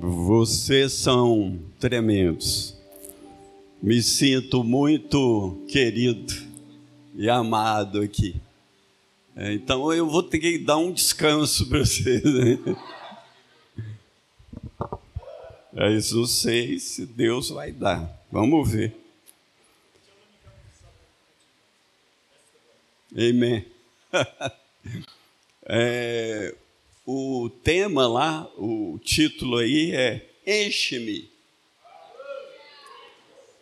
Vocês são tremendos. Me sinto muito querido e amado aqui. É, então eu vou ter que dar um descanso para vocês. Né? É isso, não sei se Deus vai dar. Vamos ver. Amém. É, o tema lá, o título aí é Enche-me.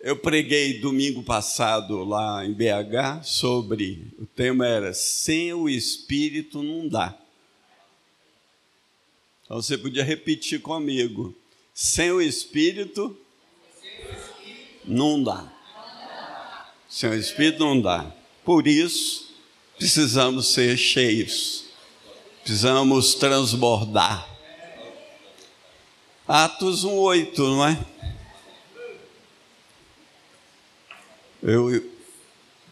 Eu preguei domingo passado lá em BH sobre, o tema era Sem o Espírito não dá. Então você podia repetir comigo. Sem o Espírito não dá. Sem o Espírito não dá. Por isso, precisamos ser cheios Precisamos transbordar. Atos 1,8, não é? Eu,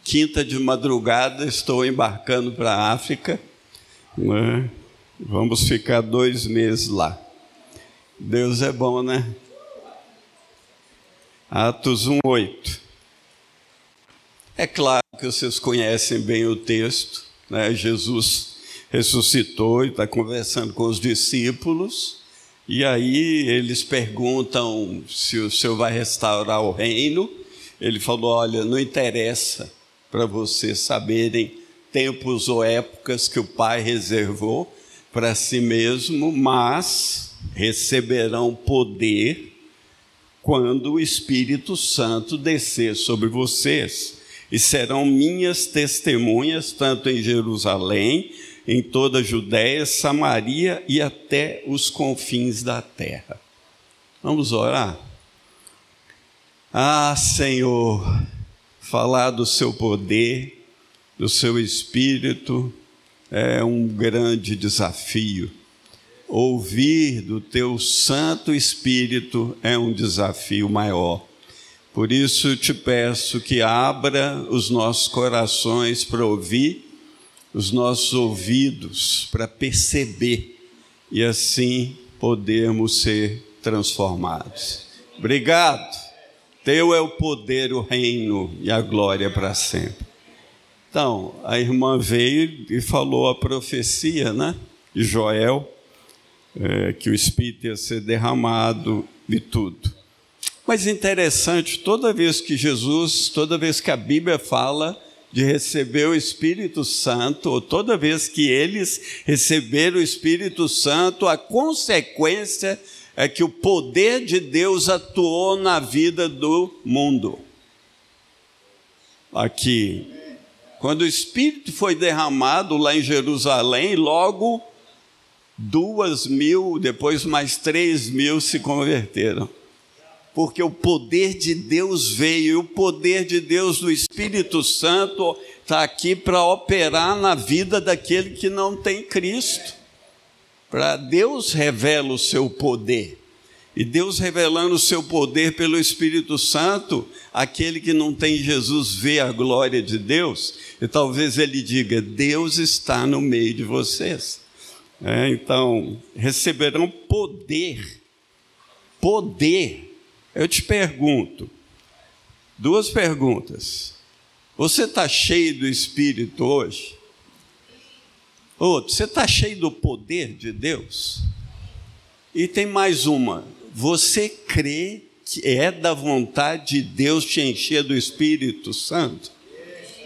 quinta de madrugada, estou embarcando para a África. Né? Vamos ficar dois meses lá. Deus é bom, né? Atos 1,8. É claro que vocês conhecem bem o texto, né? Jesus ressuscitou e está conversando com os discípulos. E aí eles perguntam se o Senhor vai restaurar o reino. Ele falou: Olha, não interessa para vocês saberem tempos ou épocas que o Pai reservou para si mesmo, mas receberão poder quando o Espírito Santo descer sobre vocês. E serão minhas testemunhas, tanto em Jerusalém, em toda a Judéia, Samaria e até os confins da terra. Vamos orar? Ah, Senhor, falar do seu poder, do seu espírito, é um grande desafio. Ouvir do teu Santo Espírito é um desafio maior. Por isso te peço que abra os nossos corações para ouvir os nossos ouvidos para perceber e assim podermos ser transformados. Obrigado. Teu é o poder, o reino e a glória para sempre. Então, a irmã veio e falou a profecia, né? De Joel, é, que o Espírito ia ser derramado e tudo. Mas interessante, toda vez que Jesus, toda vez que a Bíblia fala de receber o Espírito Santo, ou toda vez que eles receberam o Espírito Santo, a consequência é que o poder de Deus atuou na vida do mundo. Aqui, quando o Espírito foi derramado lá em Jerusalém, logo duas mil, depois mais três mil se converteram porque o poder de Deus veio, e o poder de Deus do Espírito Santo está aqui para operar na vida daquele que não tem Cristo. Para Deus revela o seu poder. E Deus revelando o seu poder pelo Espírito Santo, aquele que não tem Jesus vê a glória de Deus, e talvez ele diga: Deus está no meio de vocês. É, então, receberão poder, poder eu te pergunto, duas perguntas. Você está cheio do Espírito hoje? Outro, você está cheio do poder de Deus? E tem mais uma. Você crê que é da vontade de Deus te encher do Espírito Santo?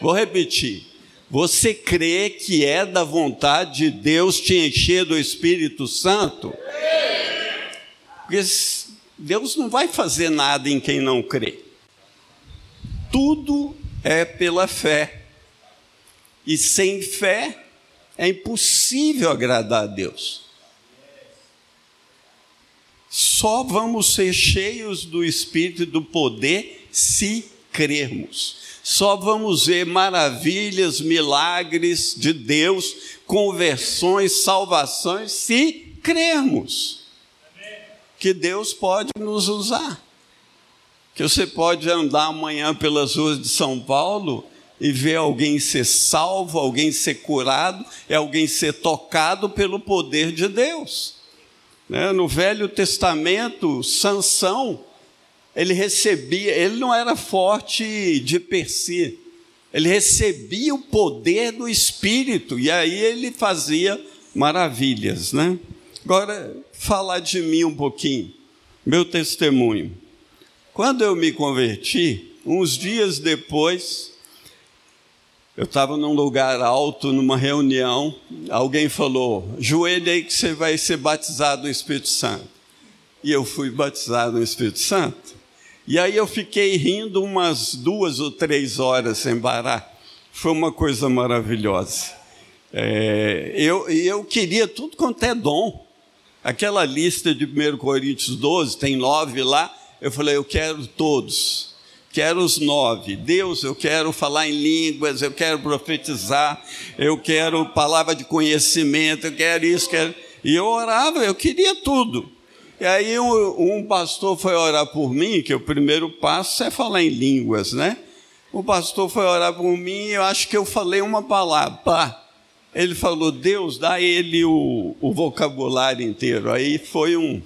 Vou repetir. Você crê que é da vontade de Deus te encher do Espírito Santo? Porque Deus não vai fazer nada em quem não crê. Tudo é pela fé. E sem fé é impossível agradar a Deus. Só vamos ser cheios do Espírito e do poder se crermos. Só vamos ver maravilhas, milagres de Deus, conversões, salvações, se crermos que Deus pode nos usar. Que você pode andar amanhã pelas ruas de São Paulo e ver alguém ser salvo, alguém ser curado, é alguém ser tocado pelo poder de Deus. Né? No Velho Testamento, Sansão, ele recebia, ele não era forte de per si, ele recebia o poder do Espírito, e aí ele fazia maravilhas. Né? Agora, falar de mim um pouquinho, meu testemunho. Quando eu me converti, uns dias depois, eu estava num lugar alto, numa reunião, alguém falou: joelho aí que você vai ser batizado no Espírito Santo. E eu fui batizado no Espírito Santo. E aí eu fiquei rindo umas duas ou três horas sem parar. Foi uma coisa maravilhosa. É, eu, eu queria tudo quanto é dom. Aquela lista de 1 Coríntios 12, tem nove lá. Eu falei, eu quero todos quero os nove. Deus, eu quero falar em línguas, eu quero profetizar, eu quero palavra de conhecimento, eu quero isso, quero. E eu orava, eu queria tudo. E aí um, um pastor foi orar por mim, que o primeiro passo é falar em línguas, né? O pastor foi orar por mim e eu acho que eu falei uma palavra, pá. Ele falou, Deus, dá ele o, o vocabulário inteiro. Aí foi um,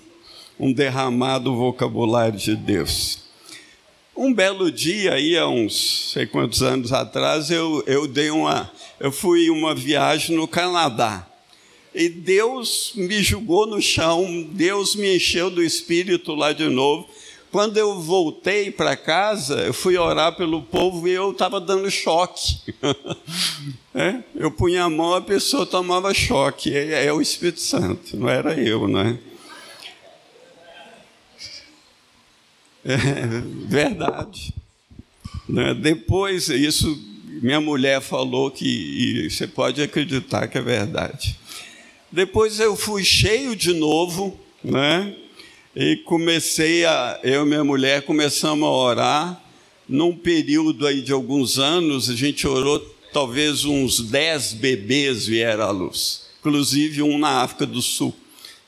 um derramado vocabulário de Deus. Um belo dia, aí há uns sei quantos anos atrás, eu, eu dei uma, eu fui uma viagem no Canadá. E Deus me jogou no chão, Deus me encheu do Espírito lá de novo. Quando eu voltei para casa, eu fui orar pelo povo e eu estava dando choque. é? Eu punha a mão, a pessoa tomava choque. É, é o Espírito Santo, não era eu, não é? Verdade. Né? Depois, isso, minha mulher falou que, você pode acreditar que é verdade. Depois eu fui cheio de novo, né? E comecei a, eu e minha mulher começamos a orar. Num período aí de alguns anos, a gente orou, talvez uns dez bebês vieram à luz. Inclusive um na África do Sul,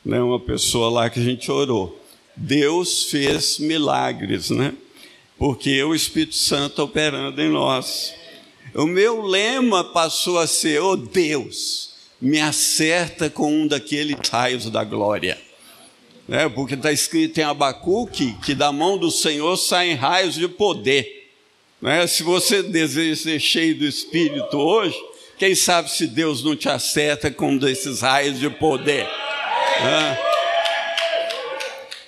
né? uma pessoa lá que a gente orou. Deus fez milagres, né? Porque o Espírito Santo operando em nós. O meu lema passou a ser: oh Deus, me acerta com um daqueles raios da glória. É, porque está escrito em Abacuque que da mão do Senhor saem raios de poder. É? Se você deseja ser cheio do Espírito hoje, quem sabe se Deus não te acerta com um desses raios de poder. É?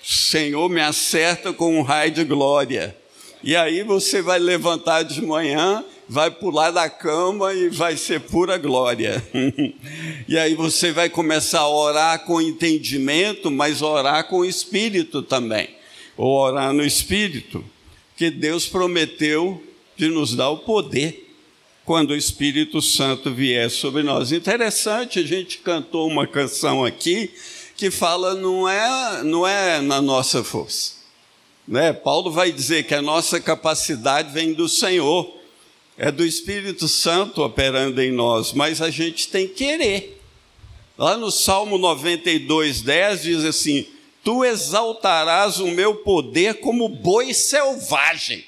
Senhor, me acerta com um raio de glória. E aí você vai levantar de manhã, vai pular da cama e vai ser pura glória. e aí você vai começar a orar com entendimento, mas orar com espírito também. Ou orar no espírito, que Deus prometeu de nos dar o poder quando o Espírito Santo vier sobre nós. Interessante, a gente cantou uma canção aqui que fala não é, não é na nossa força. Né? Paulo vai dizer que a nossa capacidade vem do Senhor, é do Espírito Santo operando em nós, mas a gente tem que querer. Lá no Salmo 92, 10 diz assim: Tu exaltarás o meu poder como boi selvagem.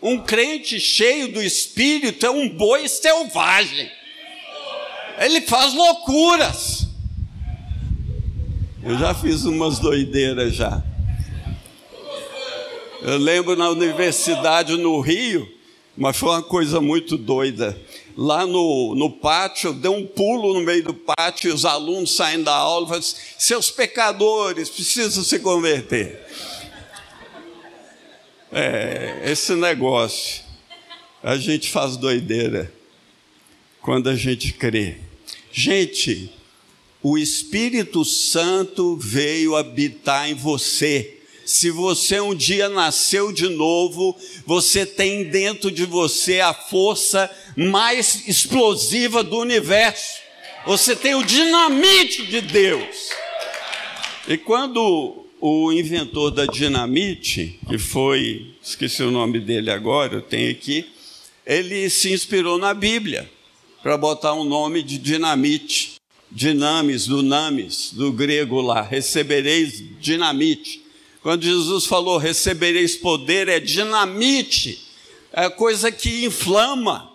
Um crente cheio do Espírito é um boi selvagem. Ele faz loucuras. Eu já fiz umas doideiras já. Eu lembro na universidade no Rio, mas foi uma coisa muito doida. Lá no, no pátio, eu dei um pulo no meio do pátio, os alunos saindo da aula e falaram assim, seus pecadores precisam se converter. É, esse negócio, a gente faz doideira quando a gente crê. Gente, o Espírito Santo veio habitar em você. Se você um dia nasceu de novo, você tem dentro de você a força mais explosiva do universo. Você tem o dinamite de Deus. E quando o inventor da dinamite, que foi, esqueci o nome dele agora, eu tenho aqui, ele se inspirou na Bíblia para botar um nome de dinamite dinamis, do namis, do grego lá, recebereis dinamite. Quando Jesus falou recebereis poder, é dinamite, é coisa que inflama,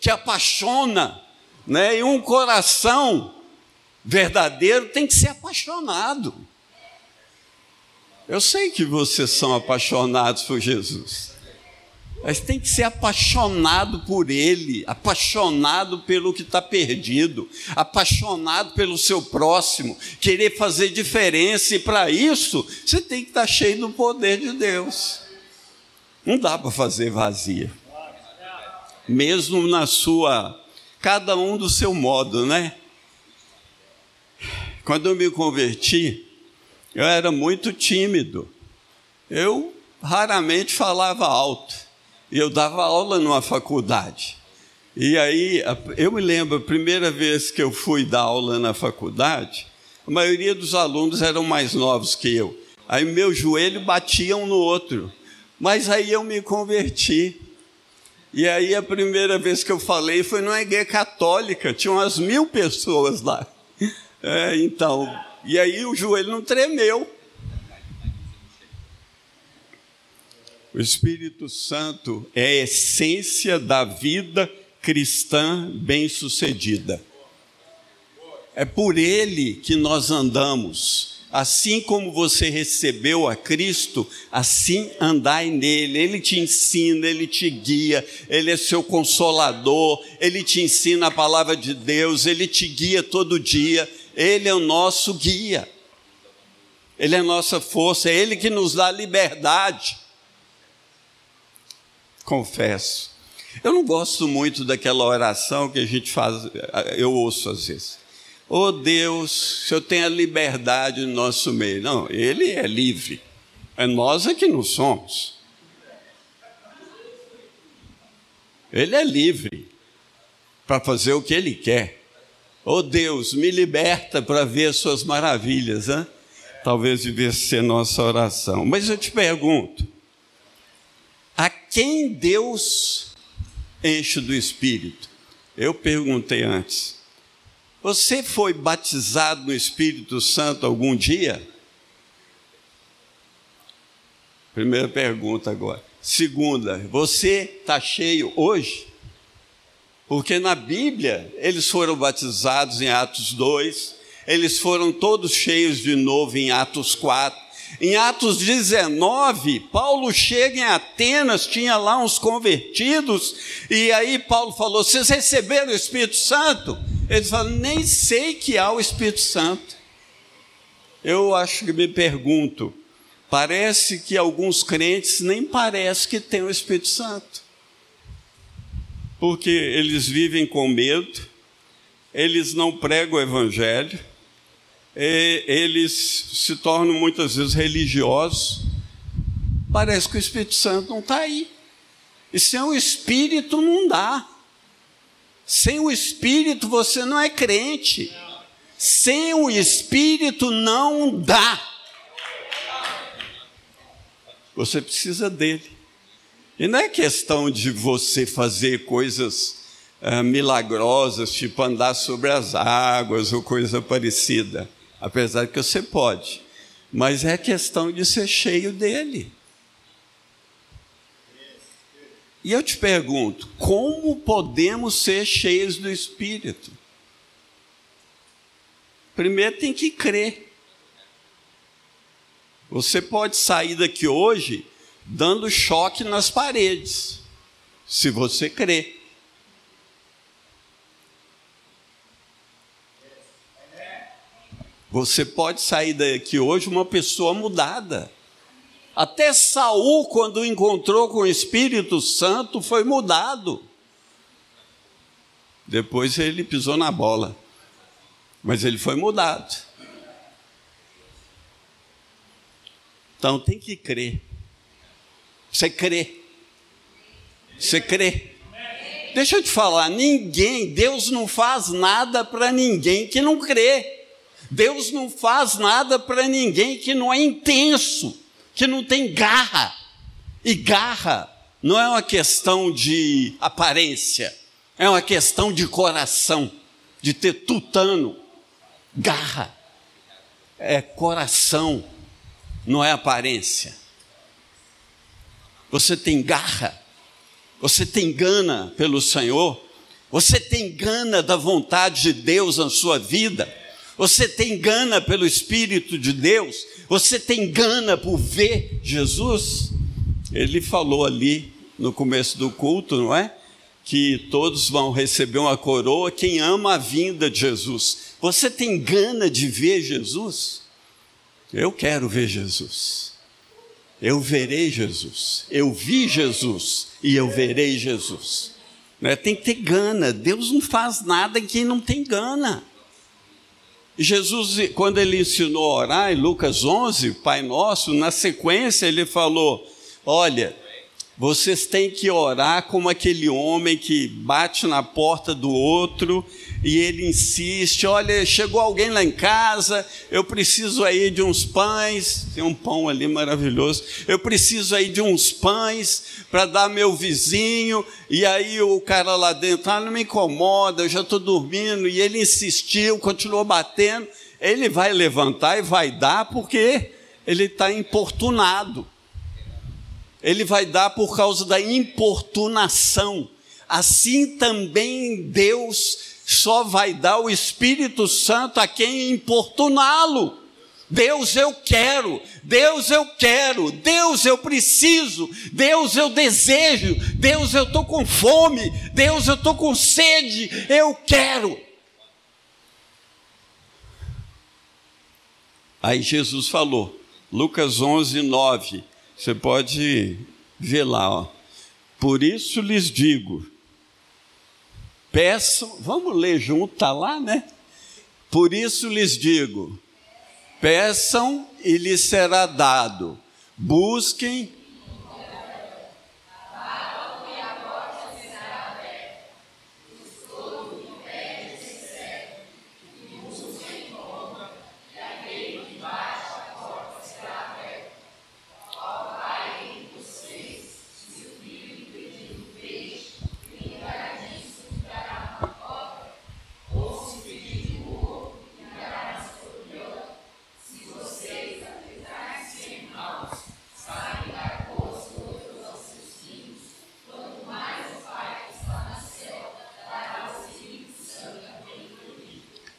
que apaixona, né? E um coração verdadeiro tem que ser apaixonado. Eu sei que vocês são apaixonados por Jesus. Mas tem que ser apaixonado por Ele, apaixonado pelo que está perdido, apaixonado pelo seu próximo, querer fazer diferença, e para isso você tem que estar tá cheio do poder de Deus. Não dá para fazer vazia, mesmo na sua, cada um do seu modo, né? Quando eu me converti, eu era muito tímido, eu raramente falava alto eu dava aula numa faculdade. E aí, eu me lembro, a primeira vez que eu fui dar aula na faculdade, a maioria dos alunos eram mais novos que eu. Aí meu joelho batia um no outro. Mas aí eu me converti. E aí a primeira vez que eu falei foi numa igreja católica, tinha umas mil pessoas lá. É, então, e aí o joelho não tremeu. O Espírito Santo é a essência da vida cristã bem-sucedida. É por ele que nós andamos. Assim como você recebeu a Cristo, assim andai nele. Ele te ensina, ele te guia, ele é seu consolador, ele te ensina a palavra de Deus, ele te guia todo dia. Ele é o nosso guia. Ele é a nossa força, é ele que nos dá liberdade confesso. Eu não gosto muito daquela oração que a gente faz, eu ouço às vezes. Oh Deus, se eu tenho a liberdade no nosso meio. Não, Ele é livre. É nós é que não somos. Ele é livre para fazer o que Ele quer. Oh Deus, me liberta para ver as suas maravilhas. Hein? Talvez devesse ser nossa oração. Mas eu te pergunto, quem Deus enche do Espírito? Eu perguntei antes. Você foi batizado no Espírito Santo algum dia? Primeira pergunta agora. Segunda, você está cheio hoje? Porque na Bíblia eles foram batizados em Atos 2, eles foram todos cheios de novo em Atos 4, em Atos 19, Paulo chega em Atenas, tinha lá uns convertidos, e aí Paulo falou: Vocês receberam o Espírito Santo? Eles falam: Nem sei que há o Espírito Santo. Eu acho que me pergunto, parece que alguns crentes nem parece que têm o Espírito Santo, porque eles vivem com medo, eles não pregam o Evangelho, eles se tornam muitas vezes religiosos. Parece que o Espírito Santo não está aí. E sem o Espírito não dá. Sem o Espírito você não é crente. Sem o Espírito não dá. Você precisa dele. E não é questão de você fazer coisas uh, milagrosas, tipo andar sobre as águas ou coisa parecida apesar que você pode, mas é questão de ser cheio dele. E eu te pergunto, como podemos ser cheios do Espírito? Primeiro tem que crer. Você pode sair daqui hoje dando choque nas paredes, se você crer. Você pode sair daqui hoje uma pessoa mudada. Até Saul, quando encontrou com o Espírito Santo, foi mudado. Depois ele pisou na bola, mas ele foi mudado. Então tem que crer. Você crê. Você crê. Deixa eu te falar, ninguém, Deus não faz nada para ninguém que não crê. Deus não faz nada para ninguém que não é intenso, que não tem garra. E garra não é uma questão de aparência, é uma questão de coração, de ter tutano. Garra é coração, não é aparência. Você tem garra, você tem gana pelo Senhor, você tem gana da vontade de Deus na sua vida Você tem gana pelo Espírito de Deus? Você tem gana por ver Jesus? Ele falou ali no começo do culto, não é? Que todos vão receber uma coroa quem ama a vinda de Jesus. Você tem gana de ver Jesus? Eu quero ver Jesus. Eu verei Jesus. Eu vi Jesus e eu verei Jesus. Né? Tem que ter gana. Deus não faz nada em quem não tem gana. Jesus, quando ele ensinou a orar em Lucas 11, Pai Nosso, na sequência ele falou: Olha, vocês têm que orar como aquele homem que bate na porta do outro e ele insiste: Olha, chegou alguém lá em casa, eu preciso aí de uns pães. Tem um pão ali maravilhoso. Eu preciso aí de uns pães para dar meu vizinho. E aí o cara lá dentro, ah, não me incomoda, eu já estou dormindo. E ele insistiu, continuou batendo. Ele vai levantar e vai dar porque ele está importunado ele vai dar por causa da importunação. Assim também Deus só vai dar o Espírito Santo a quem importuná-lo. Deus eu quero, Deus eu quero, Deus eu preciso, Deus eu desejo, Deus eu estou com fome, Deus eu estou com sede, eu quero. Aí Jesus falou, Lucas 11, 9: você pode ver lá, ó. Por isso lhes digo, peçam, vamos ler junto, está lá, né? Por isso lhes digo, peçam e lhes será dado, busquem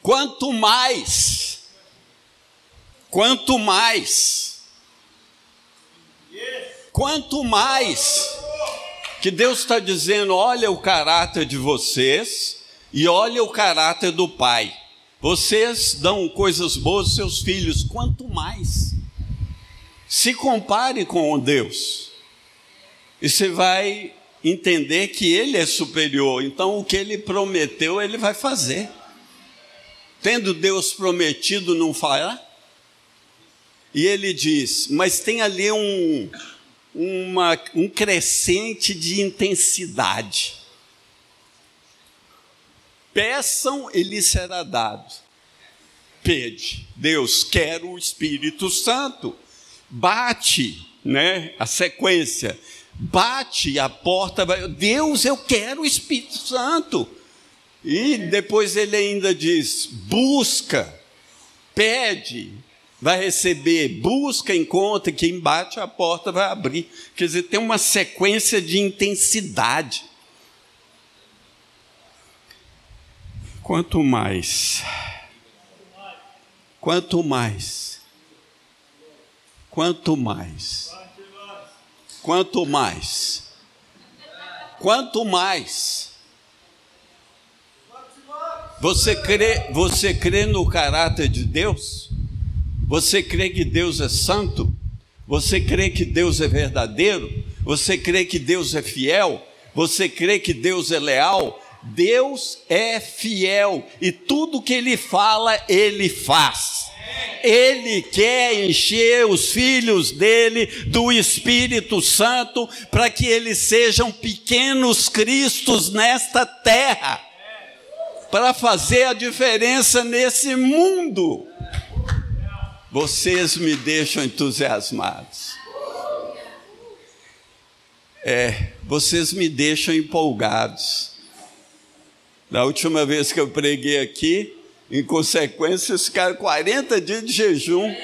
Quanto mais, quanto mais, quanto mais que Deus está dizendo: olha o caráter de vocês e olha o caráter do Pai. Vocês dão coisas boas aos seus filhos, quanto mais. Se compare com Deus, e você vai entender que Ele é superior, então o que Ele prometeu, Ele vai fazer tendo Deus prometido não falar? E ele diz, mas tem ali um, uma, um crescente de intensidade. Peçam e lhes será dado. Pede, Deus, quero o Espírito Santo. Bate, né? A sequência. Bate a porta, Deus, eu quero o Espírito Santo. E depois ele ainda diz: busca, pede, vai receber, busca, encontra, quem bate a porta vai abrir. Quer dizer, tem uma sequência de intensidade. Quanto mais, quanto mais, quanto mais, quanto mais, quanto mais você crê, você crê no caráter de Deus? Você crê que Deus é santo? Você crê que Deus é verdadeiro? Você crê que Deus é fiel? Você crê que Deus é leal? Deus é fiel e tudo que Ele fala, Ele faz. Ele quer encher os filhos dele do Espírito Santo para que eles sejam pequenos cristos nesta terra para fazer a diferença nesse mundo. Vocês me deixam entusiasmados. É, vocês me deixam empolgados. Da última vez que eu preguei aqui, em consequência, ficaram 40 dias de jejum.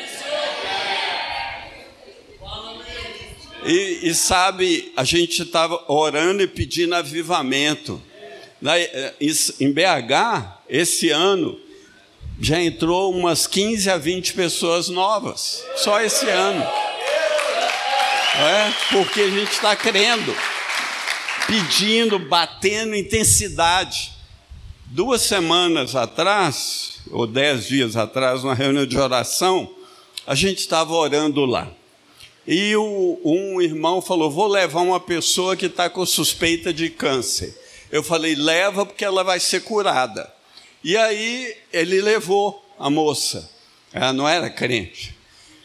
E, e sabe, a gente estava orando e pedindo avivamento. Eh, em BH, esse ano, já entrou umas 15 a 20 pessoas novas, só esse ano. É, porque a gente está crendo, pedindo, batendo intensidade. Duas semanas atrás, ou dez dias atrás, numa reunião de oração, a gente estava orando lá. E o, um irmão falou: Vou levar uma pessoa que está com suspeita de câncer. Eu falei: Leva, porque ela vai ser curada. E aí ele levou a moça. Ela não era crente.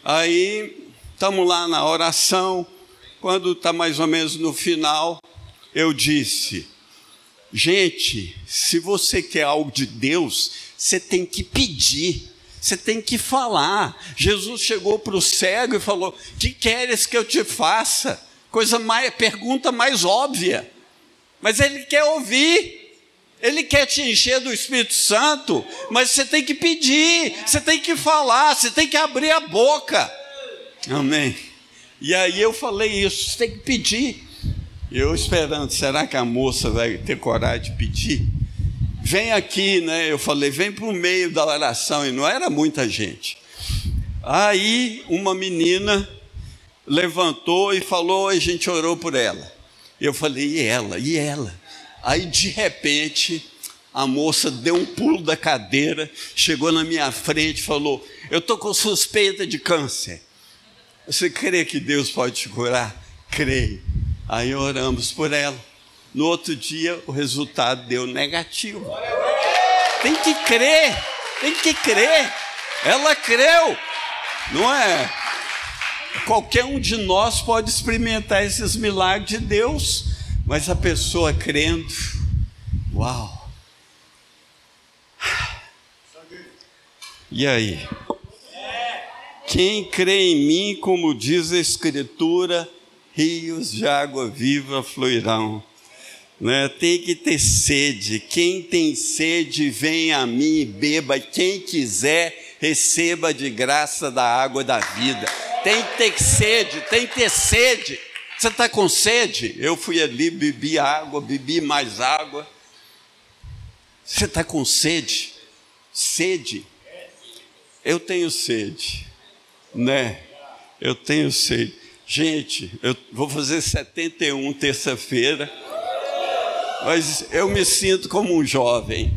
Aí estamos lá na oração. Quando está mais ou menos no final, eu disse: Gente, se você quer algo de Deus, você tem que pedir. Você tem que falar. Jesus chegou para o cego e falou: Que queres que eu te faça? Coisa mais, pergunta mais óbvia. Mas ele quer ouvir. Ele quer te encher do Espírito Santo, mas você tem que pedir, você tem que falar, você tem que abrir a boca. Amém. E aí eu falei isso, você tem que pedir. Eu esperando, será que a moça vai ter coragem de pedir? vem aqui, né? Eu falei, vem para o meio da oração, e não era muita gente. Aí uma menina levantou e falou, e a gente orou por ela. Eu falei, e ela? E ela? Aí de repente a moça deu um pulo da cadeira, chegou na minha frente e falou: Eu estou com suspeita de câncer. Você crê que Deus pode te curar? Creio. Aí oramos por ela. No outro dia, o resultado deu negativo. Tem que crer, tem que crer. Ela creu, não é? Qualquer um de nós pode experimentar esses milagres de Deus, mas a pessoa crendo, uau. E aí? Quem crê em mim, como diz a Escritura, rios de água viva fluirão né? Tem que ter sede. Quem tem sede, vem a mim e beba. Quem quiser, receba de graça da água da vida. Tem que ter sede, tem que ter sede. Você está com sede? Eu fui ali, bebi água, bebi mais água. Você está com sede? Sede? Eu tenho sede, né? Eu tenho sede. Gente, eu vou fazer 71 terça-feira mas eu me sinto como um jovem.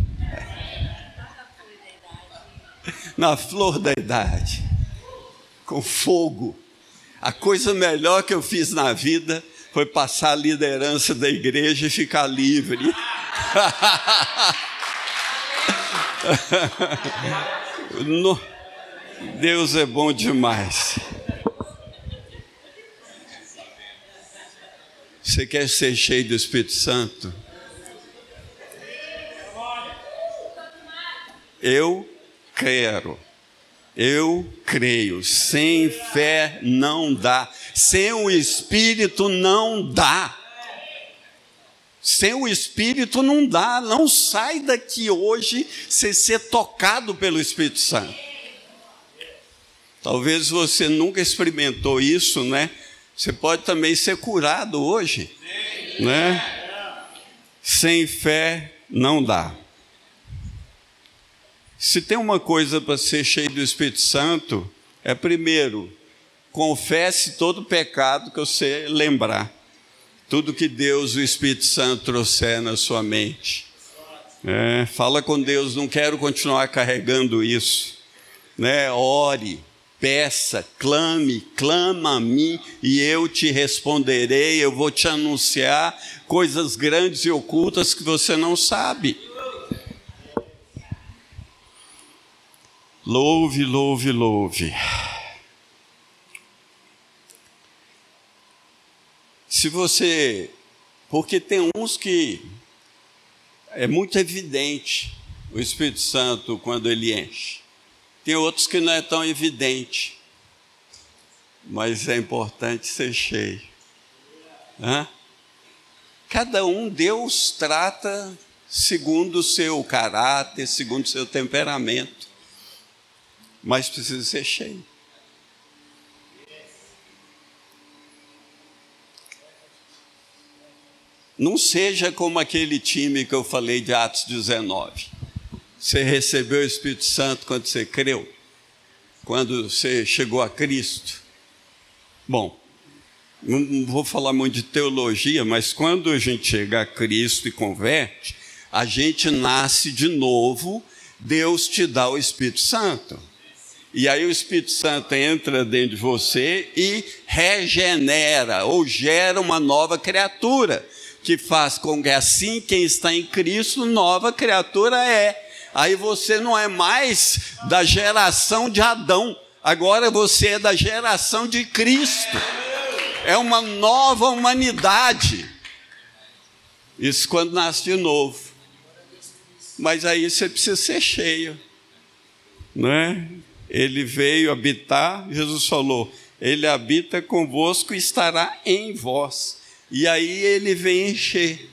Na flor da idade, com fogo. A coisa melhor que eu fiz na vida foi passar a liderança da igreja e ficar livre. Deus é bom demais. Você quer ser cheio do Espírito Santo? Eu quero. Eu creio. Sem fé não dá. Sem o Espírito não dá. Sem o Espírito não dá. Não sai daqui hoje sem ser tocado pelo Espírito Santo. Talvez você nunca experimentou isso, né? Você pode também ser curado hoje, né? Sem fé não dá. Se tem uma coisa para ser cheio do Espírito Santo, é primeiro, confesse todo pecado que você lembrar. Tudo que Deus, o Espírito Santo, trouxer na sua mente. É, fala com Deus, não quero continuar carregando isso. Né? Ore, peça, clame, clama a mim e eu te responderei. Eu vou te anunciar coisas grandes e ocultas que você não sabe. Louve, louve, louve. Se você. Porque tem uns que é muito evidente o Espírito Santo quando ele enche. Tem outros que não é tão evidente. Mas é importante ser cheio. Hã? Cada um Deus trata segundo o seu caráter, segundo o seu temperamento mas precisa ser cheio. Não seja como aquele time que eu falei de Atos 19. Você recebeu o Espírito Santo quando você creu? Quando você chegou a Cristo? Bom, não vou falar muito de teologia, mas quando a gente chega a Cristo e converte, a gente nasce de novo, Deus te dá o Espírito Santo. E aí o Espírito Santo entra dentro de você e regenera ou gera uma nova criatura, que faz com que assim quem está em Cristo, nova criatura é. Aí você não é mais da geração de Adão, agora você é da geração de Cristo é uma nova humanidade. Isso quando nasce de novo. Mas aí você precisa ser cheio. Né? Ele veio habitar, Jesus falou, ele habita convosco e estará em vós. E aí ele vem encher.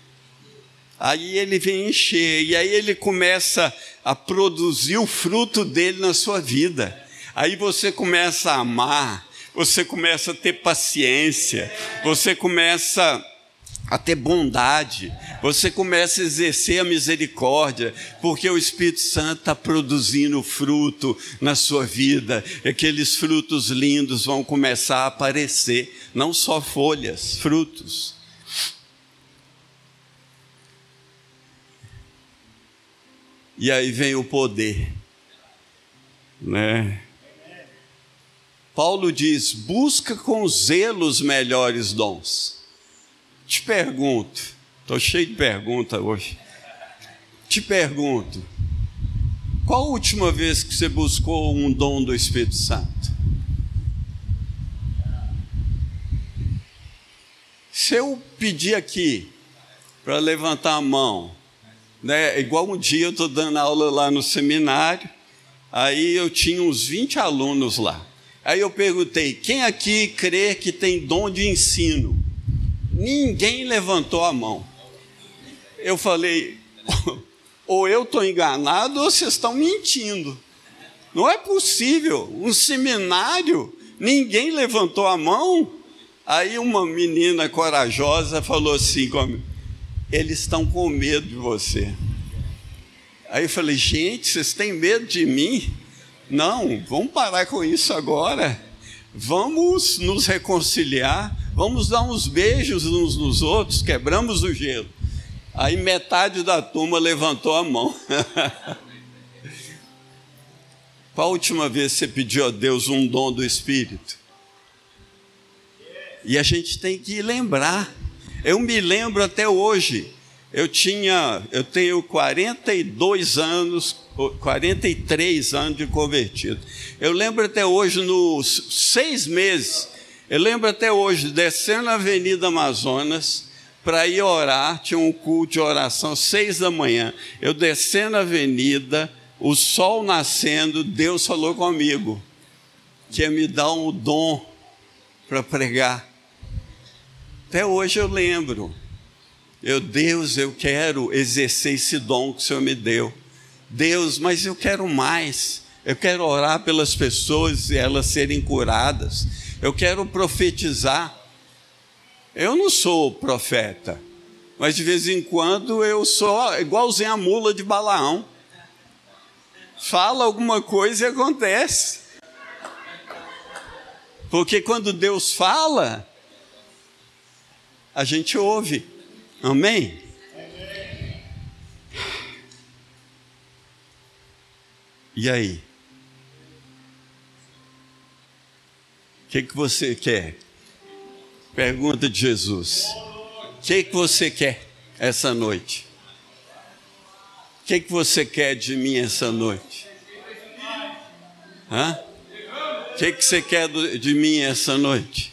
Aí ele vem encher, e aí ele começa a produzir o fruto dele na sua vida. Aí você começa a amar, você começa a ter paciência, você começa a ter bondade, você começa a exercer a misericórdia, porque o Espírito Santo está produzindo fruto na sua vida, aqueles frutos lindos vão começar a aparecer, não só folhas, frutos. E aí vem o poder, né? Paulo diz: busca com zelo os melhores dons. Te pergunto, estou cheio de perguntas hoje. Te pergunto, qual a última vez que você buscou um dom do Espírito Santo? Se eu pedir aqui para levantar a mão, né, igual um dia eu estou dando aula lá no seminário, aí eu tinha uns 20 alunos lá. Aí eu perguntei: quem aqui crê que tem dom de ensino? Ninguém levantou a mão. Eu falei: ou eu estou enganado ou vocês estão mentindo. Não é possível. Um seminário, ninguém levantou a mão. Aí uma menina corajosa falou assim: eles estão com medo de você. Aí eu falei: gente, vocês têm medo de mim? Não, vamos parar com isso agora. Vamos nos reconciliar, vamos dar uns beijos uns nos outros, quebramos o gelo. Aí metade da turma levantou a mão. Qual a última vez você pediu a Deus um dom do Espírito? E a gente tem que lembrar. Eu me lembro até hoje. Eu tinha, eu tenho 42 anos 43 anos de convertido. Eu lembro até hoje, nos seis meses, eu lembro até hoje, descendo a Avenida Amazonas para ir orar, tinha um culto de oração, seis da manhã. Eu descendo a avenida, o sol nascendo, Deus falou comigo, que ia me dar um dom para pregar. Até hoje eu lembro. Eu, Deus, eu quero exercer esse dom que o Senhor me deu. Deus, mas eu quero mais. Eu quero orar pelas pessoas e elas serem curadas. Eu quero profetizar. Eu não sou profeta, mas de vez em quando eu sou igualzinho a mula de Balaão. Fala alguma coisa e acontece. Porque quando Deus fala, a gente ouve. Amém? E aí? Que, que você quer? Pergunta de Jesus. O que, que você quer essa noite? O que, que você quer de mim essa noite? O que, que você quer de mim essa noite?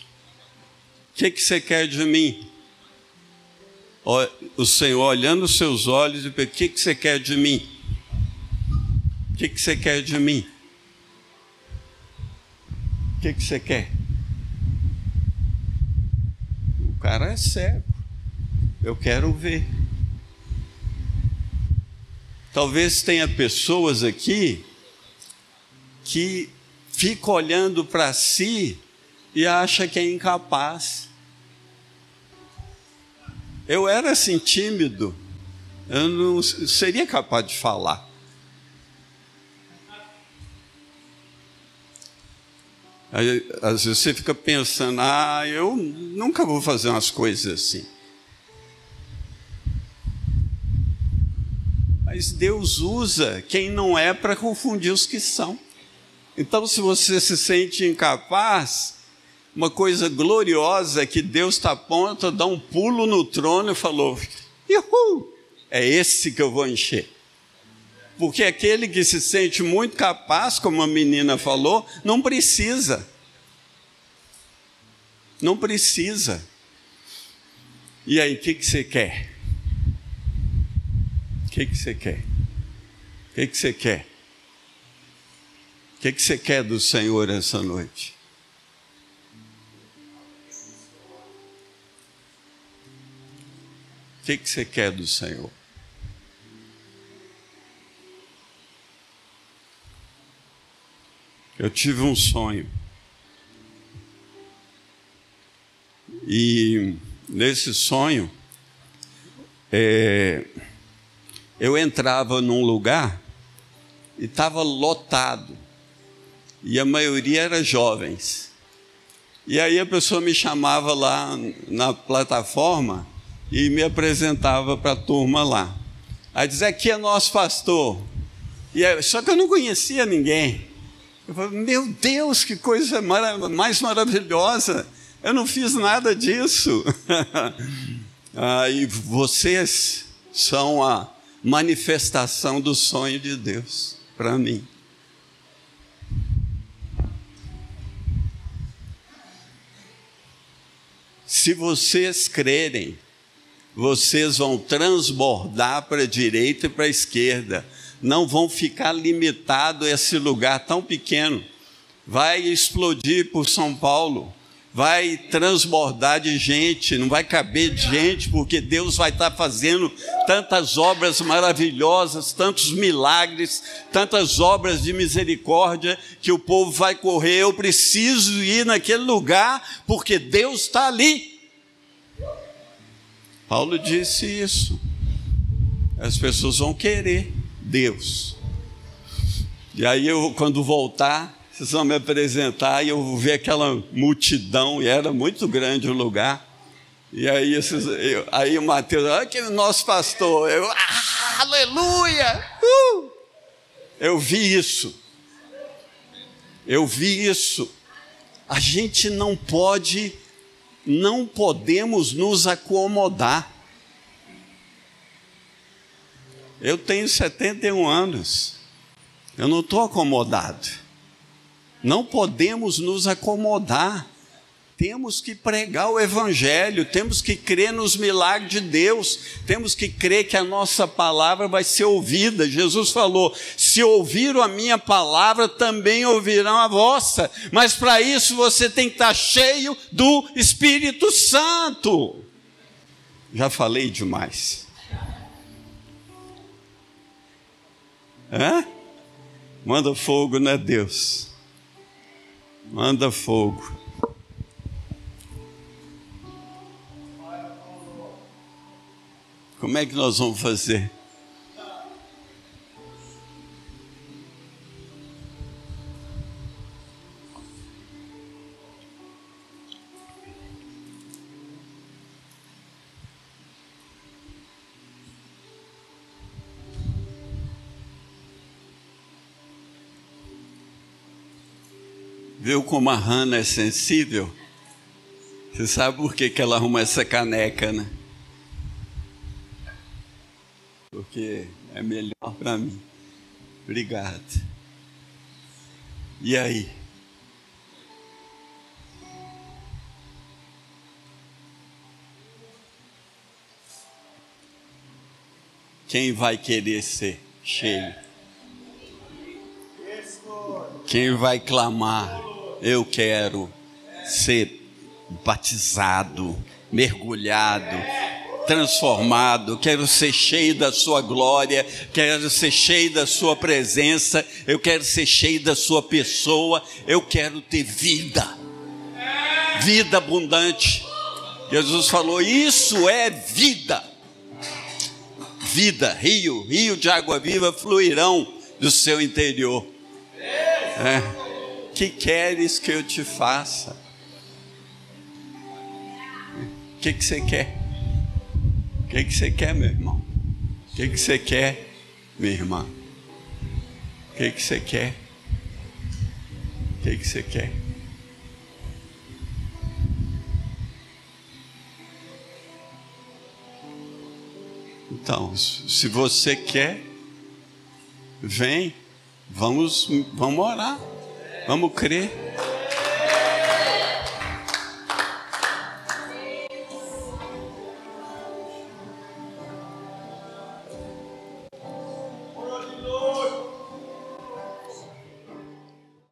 O que, que você quer de mim? O Senhor olhando os seus olhos e o que, que você quer de mim? O que, que você quer de mim? O que, que você quer? O cara é cego. Eu quero ver. Talvez tenha pessoas aqui que ficam olhando para si e acha que é incapaz. Eu era assim tímido, eu não seria capaz de falar. Aí, às vezes você fica pensando, ah, eu nunca vou fazer umas coisas assim. Mas Deus usa quem não é para confundir os que são. Então, se você se sente incapaz, uma coisa gloriosa é que Deus está pronto a dar um pulo no trono e falou: Uhul, é esse que eu vou encher. Porque aquele que se sente muito capaz, como a menina falou, não precisa. Não precisa. E aí, o que, que você quer? O que, que você quer? O que, que você quer? O que, que você quer do Senhor essa noite? O que, que você quer do Senhor? Eu tive um sonho. E nesse sonho, é, eu entrava num lugar e estava lotado. E a maioria era jovens. E aí a pessoa me chamava lá na plataforma e me apresentava para a turma lá. Aí dizia, aqui é nosso pastor. E aí, só que eu não conhecia ninguém. Eu falei, meu Deus, que coisa mais maravilhosa! Eu não fiz nada disso. ah, e vocês são a manifestação do sonho de Deus para mim. Se vocês crerem, vocês vão transbordar para a direita e para a esquerda não vão ficar limitados a esse lugar tão pequeno. Vai explodir por São Paulo, vai transbordar de gente, não vai caber de gente, porque Deus vai estar fazendo tantas obras maravilhosas, tantos milagres, tantas obras de misericórdia, que o povo vai correr. Eu preciso ir naquele lugar, porque Deus está ali. Paulo disse isso. As pessoas vão querer. Deus. E aí eu, quando voltar, vocês vão me apresentar e eu vou ver aquela multidão, e era muito grande o lugar. E aí, esses, eu, aí o Mateus, olha aquele nosso pastor, eu, ah, aleluia! Uh! Eu vi isso. Eu vi isso. A gente não pode, não podemos nos acomodar. Eu tenho 71 anos. Eu não estou acomodado. Não podemos nos acomodar. Temos que pregar o Evangelho, temos que crer nos milagres de Deus, temos que crer que a nossa palavra vai ser ouvida. Jesus falou: se ouviram a minha palavra, também ouvirão a vossa. Mas para isso você tem que estar cheio do Espírito Santo. Já falei demais. Hã? Manda fogo, né, Deus? Manda fogo. Como é que nós vamos fazer? Como a Hannah é sensível? Você sabe por que, que ela arruma essa caneca, né? Porque é melhor para mim. Obrigado. E aí? Quem vai querer ser cheio? Quem vai clamar? Eu quero ser batizado, mergulhado, transformado, quero ser cheio da Sua glória, quero ser cheio da Sua presença, eu quero ser cheio da Sua pessoa, eu quero ter vida, vida abundante. Jesus falou: Isso é vida. Vida, rio, rio de água viva fluirão do seu interior. É. que queres que eu te faça? O que, que você quer? O que, que você quer, meu irmão? O que, que você quer, minha irmã? O que, que você quer? O que, que você quer? Então, se você quer, vem, vamos, vamos orar, Vamos crer.